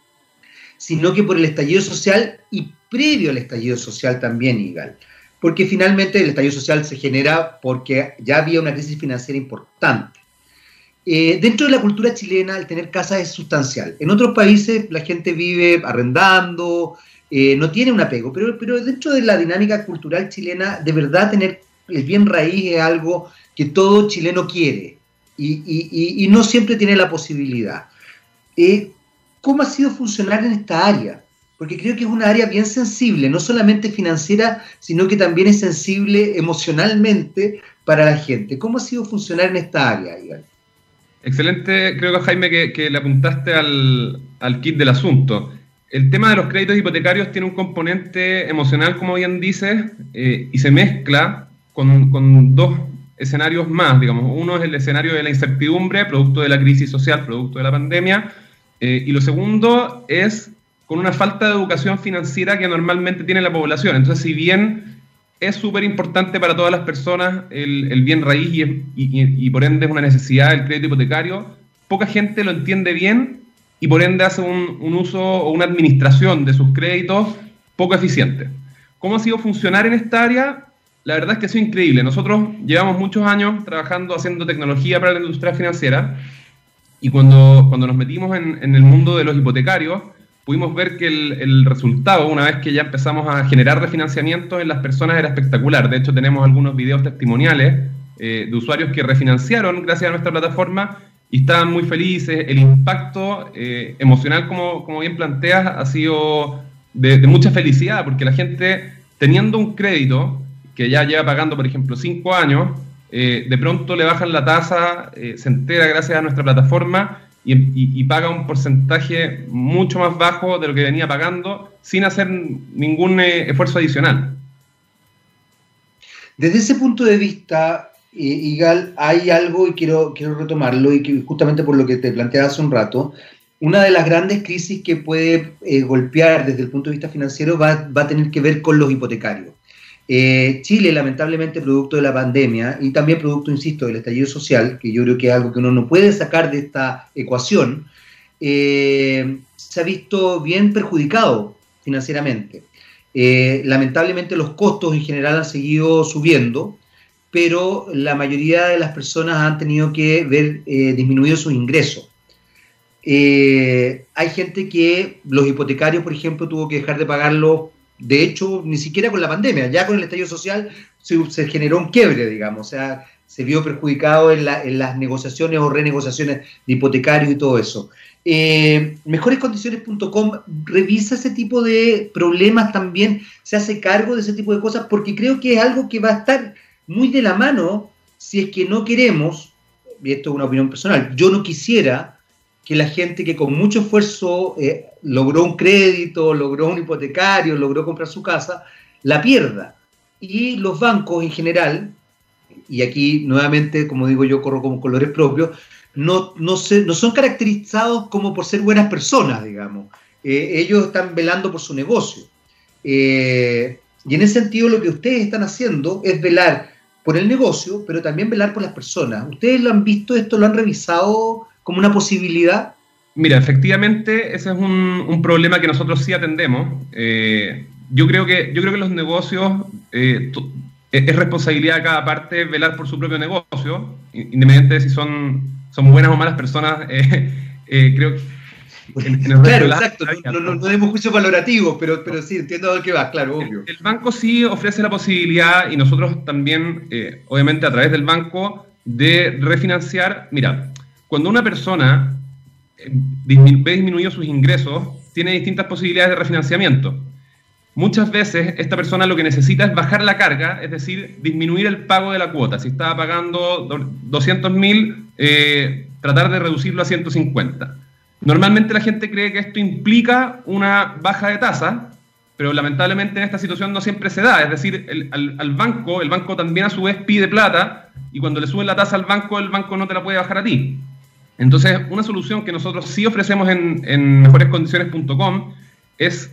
S1: sino que por el estallido social y previo al estallido social también, Igal, porque finalmente el estallido social se genera porque ya había una crisis financiera importante. Eh, dentro de la cultura chilena, el tener casa es sustancial. En otros países la gente vive arrendando, eh, no tiene un apego, pero, pero dentro de la dinámica cultural chilena, de verdad tener el bien raíz es algo que todo chileno quiere y, no siempre tiene la posibilidad. Eh, ¿Cómo ha sido funcionar en esta área? Porque creo que es una área bien sensible, no solamente financiera, sino que también es sensible emocionalmente para la gente. ¿Cómo ha sido funcionar en esta área, Iván?
S3: Excelente, creo que Jaime que, le apuntaste al, kit del asunto. El tema de los créditos hipotecarios tiene un componente emocional, como bien dice, eh, y se mezcla con, dos escenarios más, digamos. Uno es el escenario de la incertidumbre, producto de la crisis social, producto de la pandemia, eh, y lo segundo es con una falta de educación financiera que normalmente tiene la población. Entonces, si bien es súper importante para todas las personas el, bien raíz y, por ende es una necesidad el crédito hipotecario. Poca gente lo entiende bien y por ende hace un, uso o una administración de sus créditos poco eficiente. ¿Cómo ha sido funcionar en esta área? La verdad es que ha sido increíble. Nosotros llevamos muchos años trabajando haciendo tecnología para la industria financiera y cuando, cuando nos metimos en, el mundo de los hipotecarios, pudimos ver que el, resultado, una vez que ya empezamos a generar refinanciamientos en las personas, era espectacular. De hecho, tenemos algunos videos testimoniales eh, de usuarios que refinanciaron gracias a nuestra plataforma y estaban muy felices. El impacto eh, emocional, como, como, bien planteas, ha sido de, mucha felicidad, porque la gente, teniendo un crédito que ya lleva pagando, por ejemplo, cinco años, eh, de pronto le bajan la tasa, se entera gracias a nuestra plataforma y, paga un porcentaje mucho más bajo de lo que venía pagando sin hacer ningún eh, esfuerzo adicional.
S1: Desde ese punto de vista, eh, Igal, hay algo y quiero, quiero retomarlo y que justamente por lo que te planteaba hace un rato, una de las grandes crisis que puede eh, golpear desde el punto de vista financiero va, va, a tener que ver con los hipotecarios. Eh, Chile, lamentablemente, producto de la pandemia y también producto, insisto, del estallido social, que yo creo que es algo que uno no puede sacar de esta ecuación, eh, se ha visto bien perjudicado financieramente. Eh, lamentablemente los costos en general han seguido subiendo, pero la mayoría de las personas han tenido que ver disminuido sus ingresos. hay gente que los hipotecarios, por ejemplo, tuvo que dejar de pagarlo de hecho, ni siquiera con la pandemia, ya con el estallido social se, generó un quiebre, digamos, o sea, se vio perjudicado en, las negociaciones o renegociaciones de hipotecarios y todo eso. Eh, mejorescondiciones.com revisa ese tipo de problemas también, se hace cargo de ese tipo de cosas, porque creo que es algo que va a estar muy de la mano si es que no queremos, y esto es una opinión personal, yo no quisiera que la gente que con mucho esfuerzo eh, logró un crédito, logró un hipotecario, logró comprar su casa, la pierda. Y los bancos en general, y aquí nuevamente, como digo yo, corro como colores propios, no, no, no son caracterizados como por ser buenas personas, digamos. Eh, ellos están velando por su negocio. Eh, y en ese sentido lo que ustedes están haciendo es velar por el negocio, pero también velar por las personas. ¿Ustedes lo han visto esto, lo han revisado como una posibilidad?
S3: Mira, efectivamente ese es un, problema que nosotros sí atendemos. Eh, yo, creo que, yo creo que los negocios eh, es responsabilidad de cada parte velar por su propio negocio, independientemente de si son, son buenas o malas personas. [laughs] Eh, creo
S1: que claro, exacto. No, no, no, juicio valorativo, pero, pero sí, entiendo a dónde va, claro, obvio.
S3: El, banco sí ofrece la posibilidad, y nosotros también, obviamente a través del banco, de refinanciar. Mira, cuando una persona eh, ve disminuido sus ingresos, tiene distintas posibilidades de refinanciamiento. Muchas veces esta persona lo que necesita es bajar la carga, es decir, disminuir el pago de la cuota. Si estaba pagando 200 mil, eh, tratar de reducirlo a 150. Normalmente la gente cree que esto implica una baja de tasa, pero lamentablemente en esta situación no siempre se da. Es decir, al, banco, el banco también a su vez pide plata y cuando le suben la tasa al banco, el banco no te la puede bajar a ti. Entonces, una solución que nosotros sí ofrecemos en, mejorescondiciones.com es,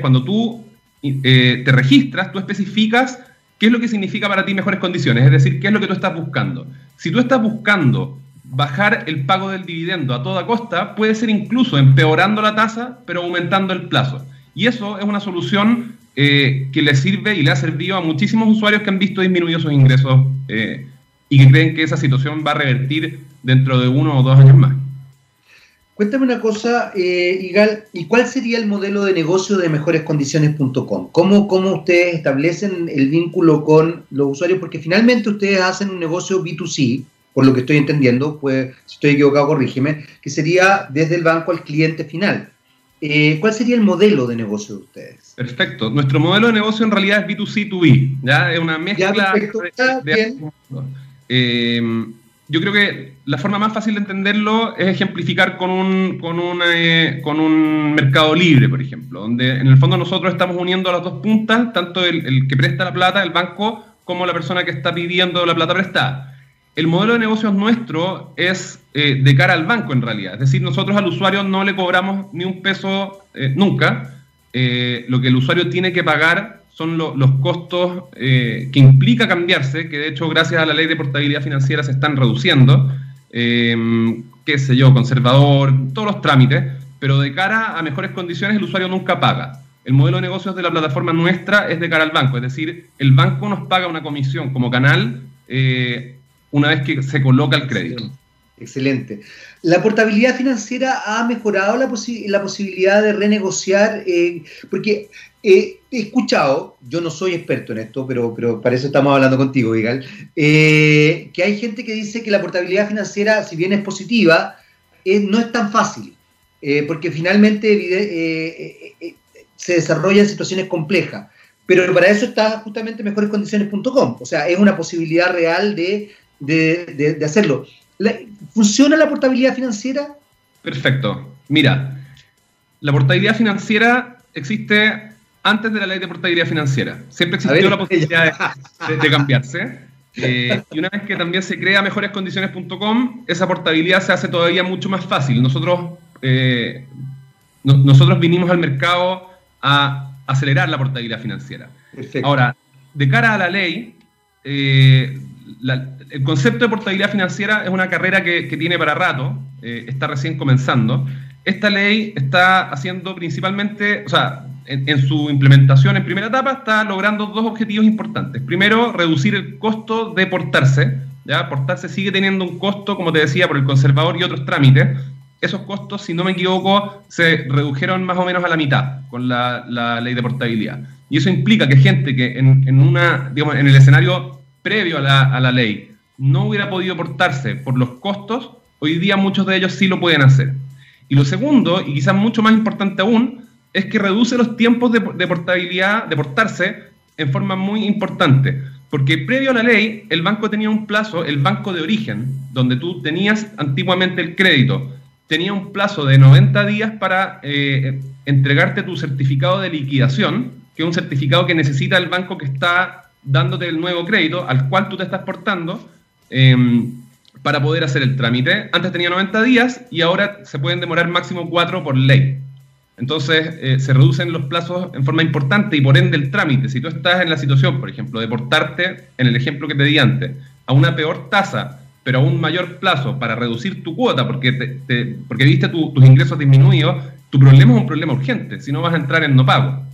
S3: cuando tú eh, te registras, tú especificas qué es lo que significa para ti mejores condiciones, es decir, qué es lo que tú estás buscando. Si tú estás buscando bajar el pago del dividendo a toda costa, puede ser incluso empeorando la tasa, pero aumentando el plazo. Y eso es una solución eh, que le sirve y le ha servido a muchísimos usuarios que han visto disminuidos sus ingresos eh, y que creen que esa situación va a revertir dentro de uno o dos años más.
S1: Cuéntame una cosa, eh, Igal, ¿y cuál sería el modelo de negocio de mejorescondiciones.com? ¿Cómo, ¿Cómo ustedes establecen el vínculo con los usuarios? Porque finalmente ustedes hacen un negocio B2C, por lo que estoy entendiendo, pues si estoy equivocado, corrígeme, que sería desde el banco al cliente final. Eh, ¿Cuál sería el modelo de negocio de ustedes?
S3: Perfecto. Nuestro modelo de negocio en realidad es B2C2B, ¿ya? Es una mezcla de, eh, yo creo que la forma más fácil de entenderlo es ejemplificar con un, con, eh, con un mercado libre, por ejemplo, donde en el fondo nosotros estamos uniendo las dos puntas, tanto el, que presta la plata, el banco, como la persona que está pidiendo la plata prestada. El modelo de negocios nuestro es eh, de cara al banco en realidad, es decir, nosotros al usuario no le cobramos ni un peso eh, nunca, lo que el usuario tiene que pagar son los costos eh, que implica cambiarse, que de hecho gracias a la ley de portabilidad financiera se están reduciendo, eh, qué sé yo, conservador, todos los trámites, pero de cara a mejores condiciones el usuario nunca paga. El modelo de negocios de la plataforma nuestra es de cara al banco, es decir, el banco nos paga una comisión como canal eh, una vez que se coloca el crédito.
S1: Excelente. La portabilidad financiera ha mejorado la, la posibilidad de renegociar, porque he escuchado, yo no soy experto en esto, pero, pero para eso estamos hablando contigo, Vigal, eh, que hay gente que dice que la portabilidad financiera, si bien es positiva, eh, no es tan fácil, eh, porque finalmente se desarrolla en situaciones complejas. Pero para eso está justamente mejorescondiciones.com, o sea, es una posibilidad real de, de hacerlo. ¿Funciona la portabilidad financiera?
S3: Perfecto. Mira, la portabilidad financiera existe antes de la ley de portabilidad financiera. Siempre existió la posibilidad de, cambiarse. [laughs] Eh, y una vez que también se crea mejorescondiciones.com, esa portabilidad se hace todavía mucho más fácil. Nosotros, eh, nosotros vinimos al mercado a acelerar la portabilidad financiera. Ahora, de cara a la ley, eh, el concepto de portabilidad financiera es una carrera que, tiene para rato, está recién comenzando. Esta ley está haciendo principalmente, o sea, en, su implementación en primera etapa está logrando dos objetivos importantes. Primero, reducir el costo de portarse. ¿ya? Portarse sigue teniendo un costo, como te decía, por el conservador y otros trámites. Esos costos, si no me equivoco, se redujeron más o menos a la mitad con la, ley de portabilidad. Y eso implica que gente que en, una, digamos, en el escenario previo a la, a la ley no hubiera podido portarse por los costos, hoy día muchos de ellos sí lo pueden hacer. Y lo segundo, y quizás mucho más importante aún, es que reduce los tiempos de, portabilidad, de portarse, en forma muy importante. Porque previo a la ley, el banco tenía un plazo, el banco de origen, donde tú tenías antiguamente el crédito, tenía un plazo de 90 días para eh, entregarte tu certificado de liquidación, que es un certificado que necesita el banco que está dándote el nuevo crédito, al cual tú te estás portando, em, para poder hacer el trámite. Antes tenía 90 días y ahora se pueden demorar máximo 4 por ley. Entonces eh, se reducen los plazos en forma importante y por ende el trámite. Si tú estás en la situación, por ejemplo, de portarte, en el ejemplo que te di antes, a una peor tasa, pero a un mayor plazo para reducir tu cuota porque, te, porque viste tus ingresos disminuidos, tu problema es un problema urgente, si no vas a entrar en no pago.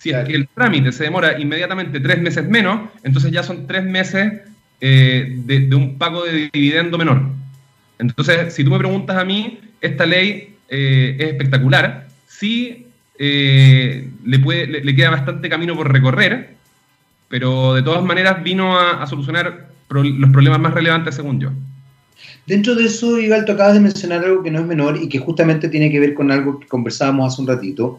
S3: Si es que el trámite se demora inmediatamente tres meses menos, entonces ya son tres meses eh, de, un pago de dividendo menor. Entonces, si tú me preguntas a mí, esta ley eh, es espectacular sí eh, le, puede, le, queda bastante camino por recorrer, pero de todas maneras vino a, solucionar los problemas más relevantes según yo.
S1: Dentro de eso, Igal, tú acabas de mencionar algo que no es menor y que justamente tiene que ver con algo que conversábamos hace un ratito,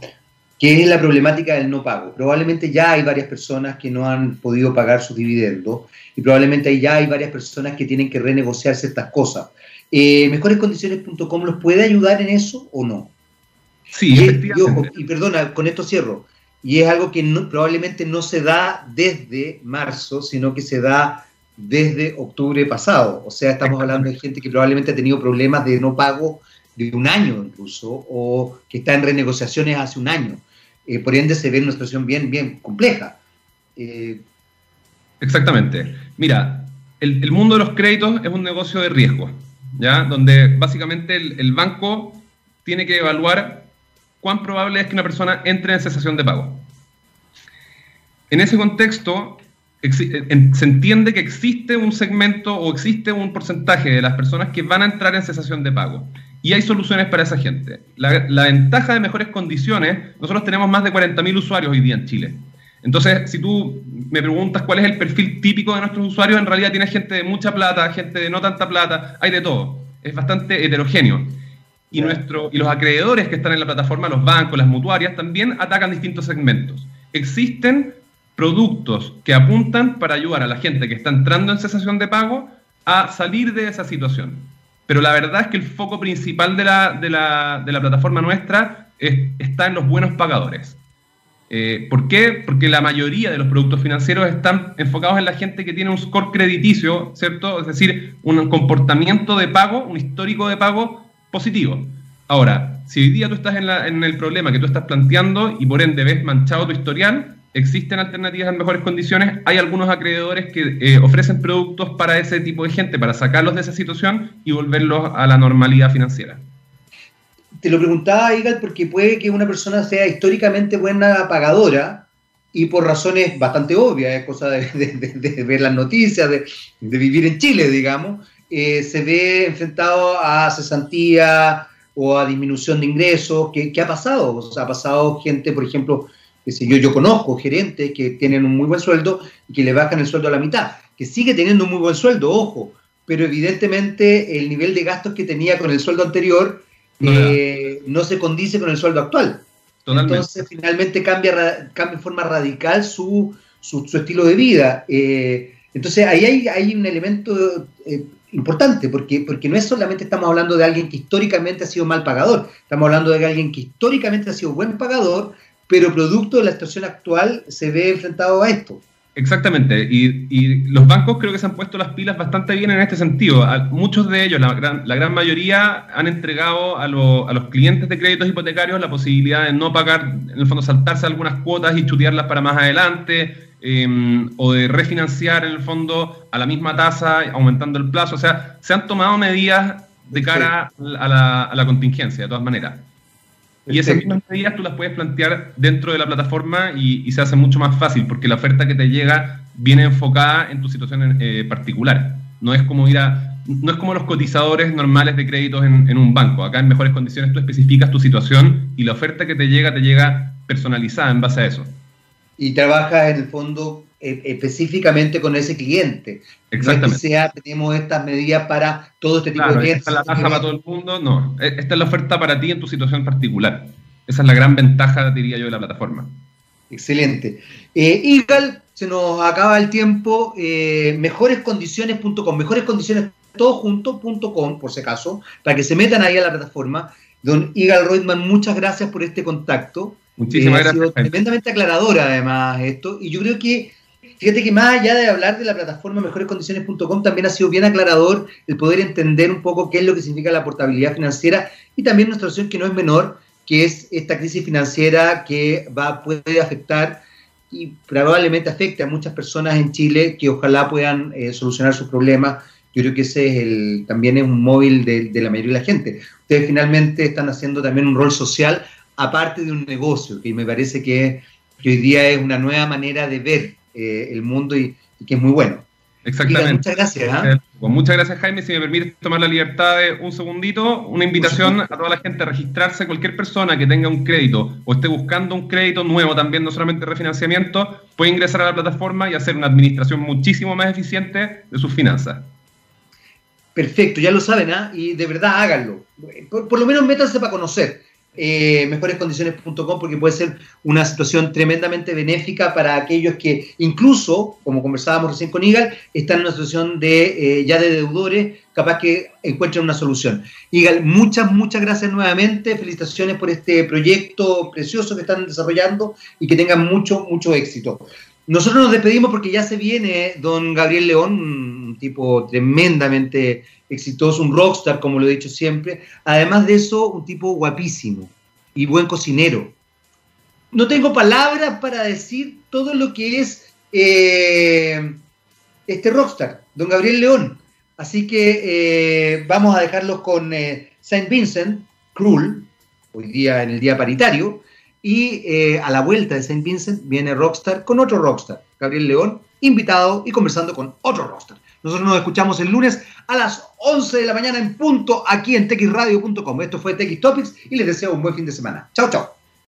S1: que es la problemática del no pago. Probablemente ya hay varias personas que no han podido pagar sus dividendos y probablemente ya hay varias personas que tienen que renegociar ciertas cosas. Eh, ¿Mejorescondiciones.com los puede ayudar en eso o no?
S3: Sí,
S1: y, perdona, con esto cierro. Y es algo que probablemente no se da desde marzo, sino que se da desde octubre pasado. O sea, estamos hablando de gente que probablemente ha tenido problemas de no pago de un año incluso, o que está en renegociaciones hace un año. Eh, por ende, se ve una situación bien, bien compleja.
S3: Eh, Exactamente. Mira, el, mundo de los créditos es un negocio de riesgo, ¿ya? Donde básicamente el banco tiene que evaluar cuán probable es que una persona entre en cesación de pago. En ese contexto, se entiende que existe un segmento o existe un porcentaje de las personas que van a entrar en cesación de pago. Y hay soluciones para esa gente. La, ventaja de mejores condiciones, nosotros tenemos más de 40.000 usuarios hoy día en Chile. Entonces, si tú me preguntas cuál es el perfil típico de nuestros usuarios, en realidad tiene gente de mucha plata, gente de no tanta plata, hay de todo. Es bastante heterogéneo. Y, nuestro, y los acreedores que están en la plataforma, los bancos, las mutuarias, también atacan distintos segmentos. Existen productos que apuntan para ayudar a la gente que está entrando en cesación de pago a salir de esa situación. Pero la verdad es que el foco principal de la, de la, de la plataforma nuestra está en los buenos pagadores. Eh, ¿Por qué? Porque la mayoría de los productos financieros están enfocados en la gente que tiene un score crediticio, ¿cierto? Es decir, un comportamiento de pago, un histórico de pago positivo. Ahora, si hoy día tú estás en, en el problema que tú estás planteando y por ende ves manchado tu historial, existen alternativas en mejores condiciones. Hay algunos acreedores que eh, ofrecen productos para ese tipo de gente, para sacarlos de esa situación y volverlos a la normalidad financiera.
S1: Te lo preguntaba, Igal, porque puede que una persona sea históricamente buena pagadora y por razones bastante obvias, es cosa de, ver las noticias, de, vivir en Chile, digamos, eh, se ve enfrentado a cesantía o a disminución de ingresos. ¿Qué, qué ha pasado? O sea, ha pasado gente, por ejemplo, que yo, yo conozco gerentes que tienen un muy buen sueldo y que le bajan el sueldo a la mitad, que sigue teniendo un muy buen sueldo, ojo, pero evidentemente el nivel de gastos que tenía con el sueldo anterior no, eh, se condice con el sueldo actual. Entonces finalmente cambia, cambia en forma radical su, su, estilo de vida. Eh, entonces ahí hay, hay un elemento eh, importante, porque, porque no es solamente estamos hablando de alguien que históricamente ha sido mal pagador, estamos hablando de alguien que históricamente ha sido buen pagador, pero producto de la situación actual se ve enfrentado a esto.
S3: Exactamente, y, los bancos creo que se han puesto las pilas bastante bien en este sentido. muchos de ellos, la gran, la gran mayoría, han entregado a, a, los clientes de créditos hipotecarios la posibilidad de no pagar, en el fondo saltarse algunas cuotas y chutearlas para más adelante, em, o de refinanciar en el fondo a la misma tasa, aumentando el plazo. O sea, se han tomado medidas de cara a, la, a la contingencia, de todas maneras. Y esas mismas medidas tú las puedes plantear dentro de la plataforma y, se hace mucho más fácil porque la oferta que te llega viene enfocada en tu situación eh, particular. No es como ir a, no es como los cotizadores normales de créditos en, en, un banco. Acá en mejores condiciones tú especificas tu situación y la oferta que te llega te llega personalizada en base a eso.
S1: Y trabajas en el fondo específicamente con ese cliente.
S3: Exactamente.
S1: sea, tenemos estas medidas para todo este tipo de clientes.
S3: Esta es la tasa para todo el mundo, no. E, esta es la oferta para ti en tu situación particular. Esa es la gran ventaja, diría yo, de la plataforma.
S1: Excelente. Eh, Igal, se nos acaba el tiempo. Eh, mejorescondiciones.com, mejorescondiciones por si acaso, para que se metan ahí a la plataforma. Don Igal Reutemann, muchas gracias por este contacto.
S3: Muchísimas gracias. Ha sido
S1: tremendamente aclaradora además esto. Y yo creo que Fíjate que más allá de hablar de la plataforma mejorescondiciones.com, también ha sido bien aclarador el poder entender un poco qué es lo que significa la portabilidad financiera y también nuestra situación que no es menor, que es esta crisis financiera que va, puede afectar y probablemente afecte a muchas personas en Chile que ojalá puedan eh, solucionar sus problemas. Yo creo que ese es el, también es un móvil de, de la mayoría de la gente. Ustedes finalmente están haciendo también un rol social aparte de un negocio, que me parece que, que hoy día es una nueva manera de ver eh, el mundo y, que es muy bueno.
S3: Exactamente.
S1: muchas gracias. ¿ah?
S3: Pues muchas gracias, Jaime. Si me permite tomar la libertad de un segundito, una invitación a toda la gente a registrarse. Cualquier persona que tenga un crédito o esté buscando un crédito nuevo también, no solamente refinanciamiento, puede ingresar a la plataforma y hacer una administración muchísimo más eficiente de sus finanzas.
S1: Perfecto, ya lo saben, ¿ah? Y de verdad háganlo. por lo menos métanse para conocer eh, mejorescondiciones.com porque puede ser una situación tremendamente benéfica para aquellos que incluso, como conversábamos recién con Igal, están en una situación de eh, ya de deudores, capaz que encuentren una solución. Igal, muchas, muchas gracias nuevamente, felicitaciones por este proyecto precioso que están desarrollando y que tengan mucho, mucho éxito. Nosotros nos despedimos porque ya se viene don Gabriel León, un tipo tremendamente exitoso, un rockstar, como lo he dicho siempre. Además de eso, un tipo guapísimo y buen cocinero. No tengo palabras para decir todo lo que es eh, este rockstar, don Gabriel León. Así que eh, vamos a dejarlo con eh, Saint Vincent, Cruel, hoy día en el día paritario, y a la vuelta de Saint Vincent viene Rockstar con otro Rockstar, Gabriel León, invitado y conversando con otro Rockstar. Nosotros nos escuchamos el lunes a las 11 de la mañana en punto aquí en texradio.com. Esto fue TX Topics y les deseo un buen fin de semana. Chao, chao.